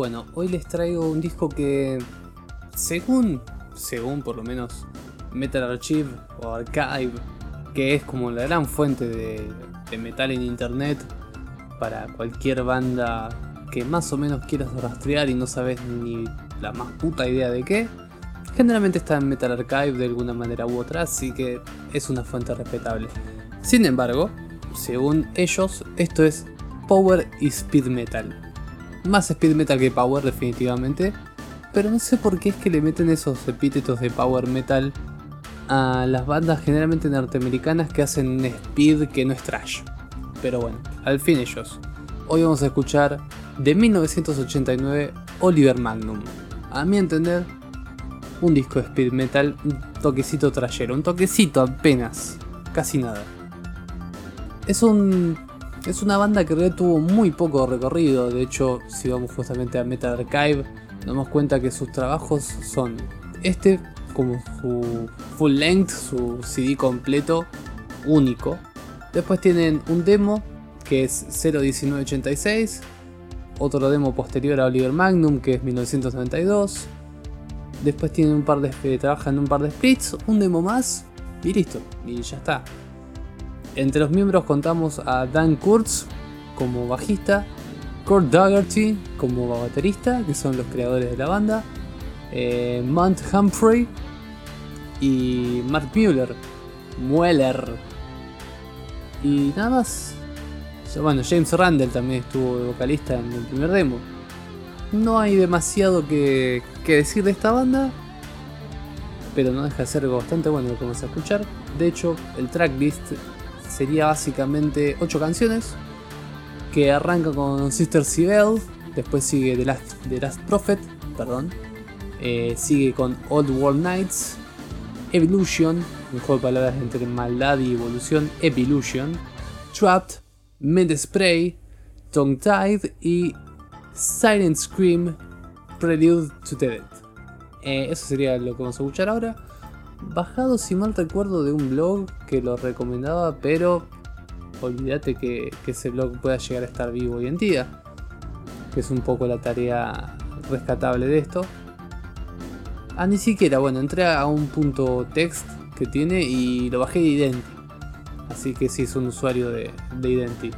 Bueno, hoy les traigo un disco que, según, según por lo menos Metal Archive o Archive, que es como la gran fuente de, de metal en internet para cualquier banda que más o menos quieras rastrear y no sabes ni la más puta idea de qué, generalmente está en Metal Archive de alguna manera u otra, así que es una fuente respetable. Sin embargo, según ellos, esto es Power y Speed Metal más speed metal que power definitivamente. Pero no sé por qué es que le meten esos epítetos de power metal a las bandas generalmente norteamericanas que hacen speed que no es trash. Pero bueno, al fin ellos. Hoy vamos a escuchar de 1989 Oliver Magnum. A mi entender, un disco de speed metal, un toquecito trashero, un toquecito apenas, casi nada. Es un es una banda que tuvo muy poco recorrido, de hecho, si vamos justamente a Metal Archive, nos damos cuenta que sus trabajos son este como su full length, su CD completo, único. Después tienen un demo que es 01986, otro demo posterior a Oliver Magnum que es 1992. Después tienen un par de eh, trabajan en un par de splits, un demo más y listo, y ya está. Entre los miembros contamos a Dan Kurtz como bajista, Kurt Dougherty como baterista, que son los creadores de la banda, eh, Mount Humphrey y Mark Mueller, Mueller. Y nada más. Bueno, James Randall también estuvo vocalista en el primer demo. No hay demasiado que, que decir de esta banda, pero no deja de ser bastante bueno lo que vamos a escuchar. De hecho, el tracklist sería básicamente 8 canciones que arranca con Sister Sibel, después sigue The Last, The Last Prophet, perdón, eh, sigue con Old World Nights, Evolution, un juego palabras entre maldad y evolución, Evolution, Trapped, Mid Spray, Tongue Tied y Silent Scream, Prelude to the Dead. Eh, eso sería lo que vamos a escuchar ahora bajado si mal recuerdo de un blog que lo recomendaba, pero olvídate que, ese blog pueda llegar a estar vivo hoy en día, que es un poco la tarea rescatable de esto. Ah, ni siquiera, bueno, entré a un punto text que tiene y lo bajé de Identi. Así que sí, es un usuario de, de Identi.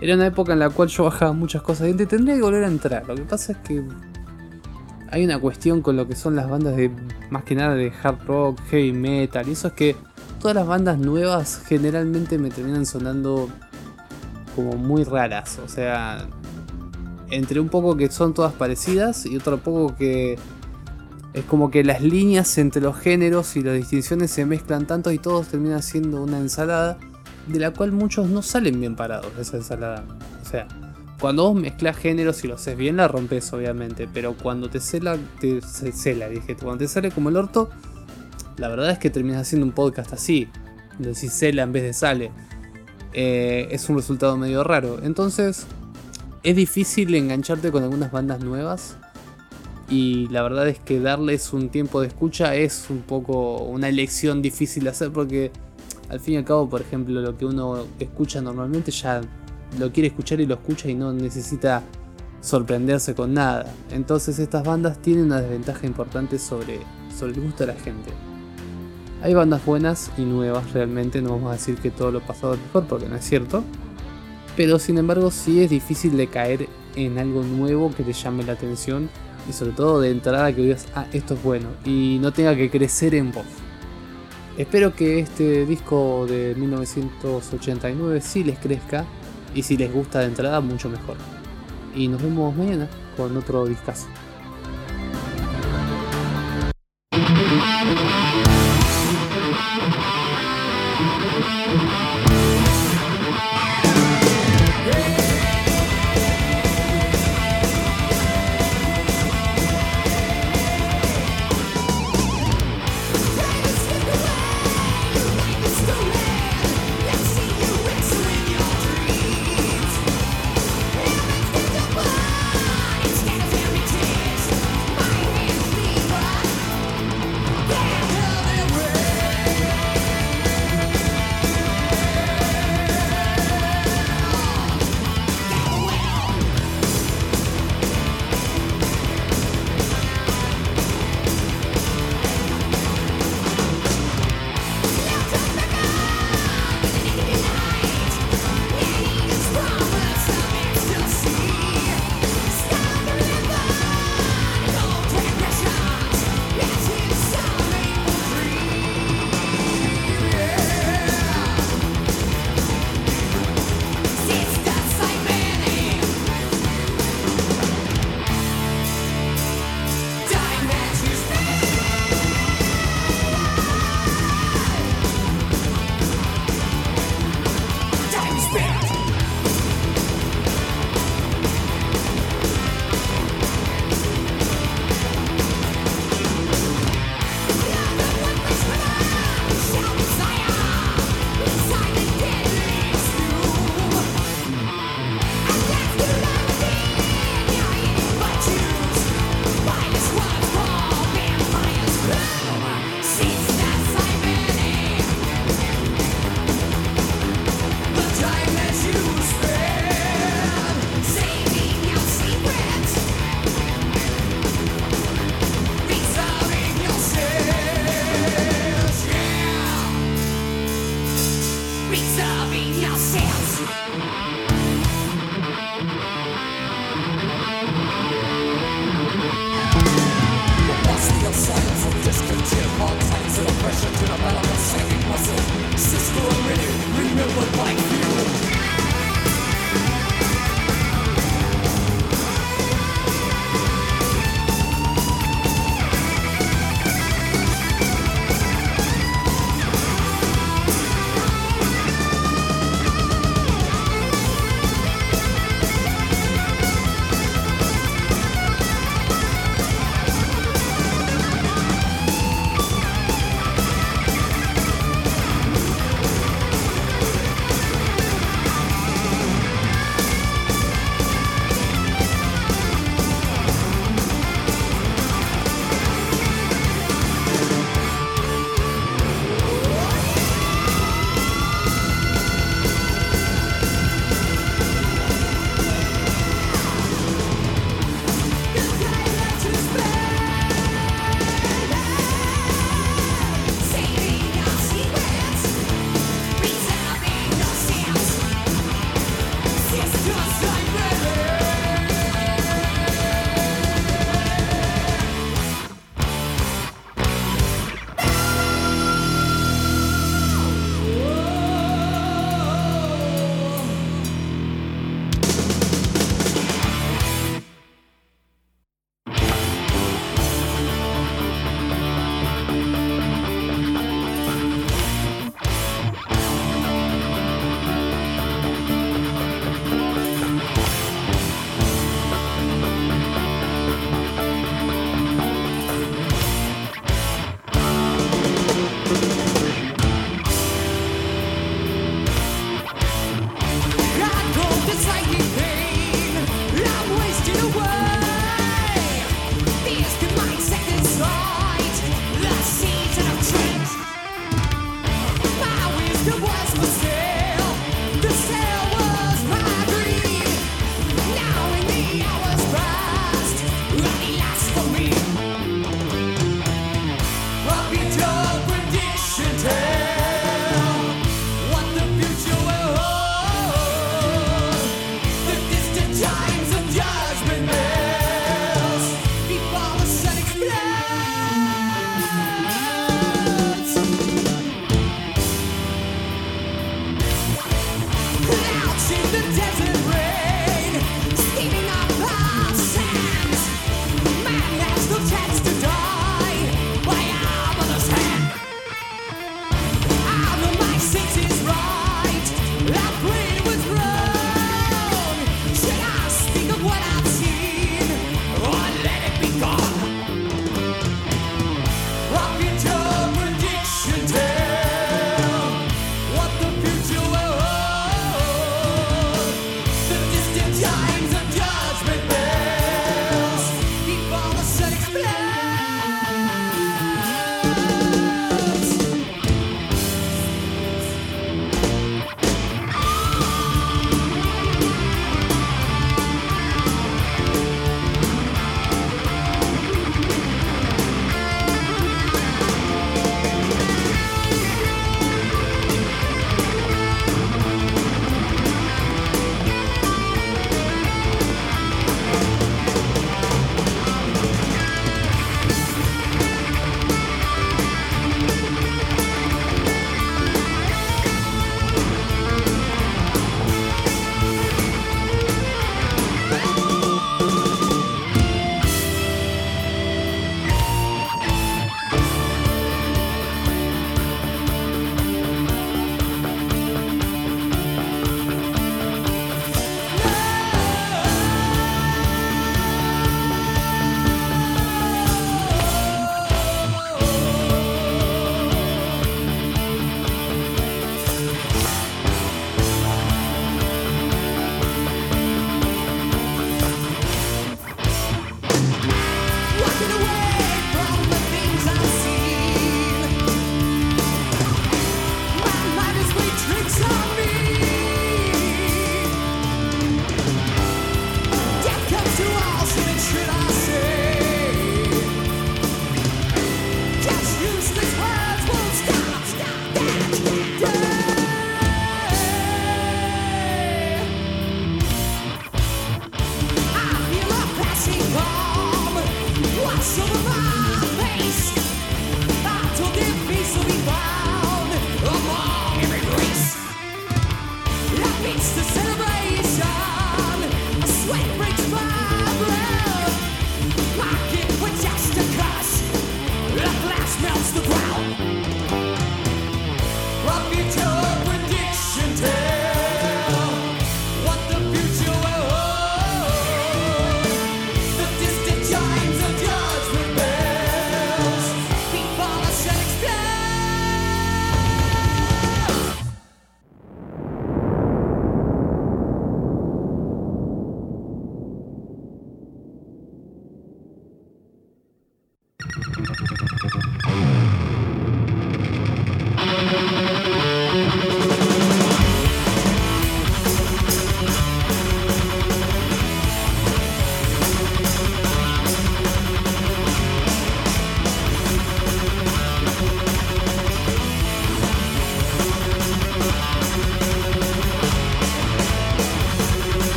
Era una época en la cual yo bajaba muchas cosas de Identi, tendría que volver a entrar. Lo que pasa es que hay una cuestión con lo que son las bandas de más que nada de hard rock, heavy metal, y eso es que todas las bandas nuevas generalmente me terminan sonando como muy raras, o sea, entre un poco que son todas parecidas y otro poco que es como que las líneas entre los géneros y las distinciones se mezclan tanto y todos terminan siendo una ensalada de la cual muchos no salen bien parados esa ensalada. O sea, cuando vos mezclas géneros y lo haces bien, la rompes, obviamente. Pero cuando te cela, te cela, dije. Cuando te sale como el orto, la verdad es que terminas haciendo un podcast así. Decís cela en vez de sale. Eh, es un resultado medio raro. Entonces, es difícil engancharte con algunas bandas nuevas. Y la verdad es que darles un tiempo de escucha es un poco una elección difícil de hacer porque al fin y al cabo, por ejemplo, lo que uno escucha normalmente ya lo quiere escuchar y lo escucha y no necesita sorprenderse con nada. Entonces estas bandas tienen una desventaja importante sobre, sobre el gusto de la gente. Hay bandas buenas y nuevas realmente, no vamos a decir que todo lo pasado es mejor porque no es cierto. Pero sin embargo sí es difícil de caer en algo nuevo que te llame la atención y sobre todo de entrada que digas, ah, esto es bueno y no tenga que crecer en voz. Espero que este disco de 1989 sí les crezca y si les gusta de entrada, mucho mejor. Y nos vemos mañana con otro discazo.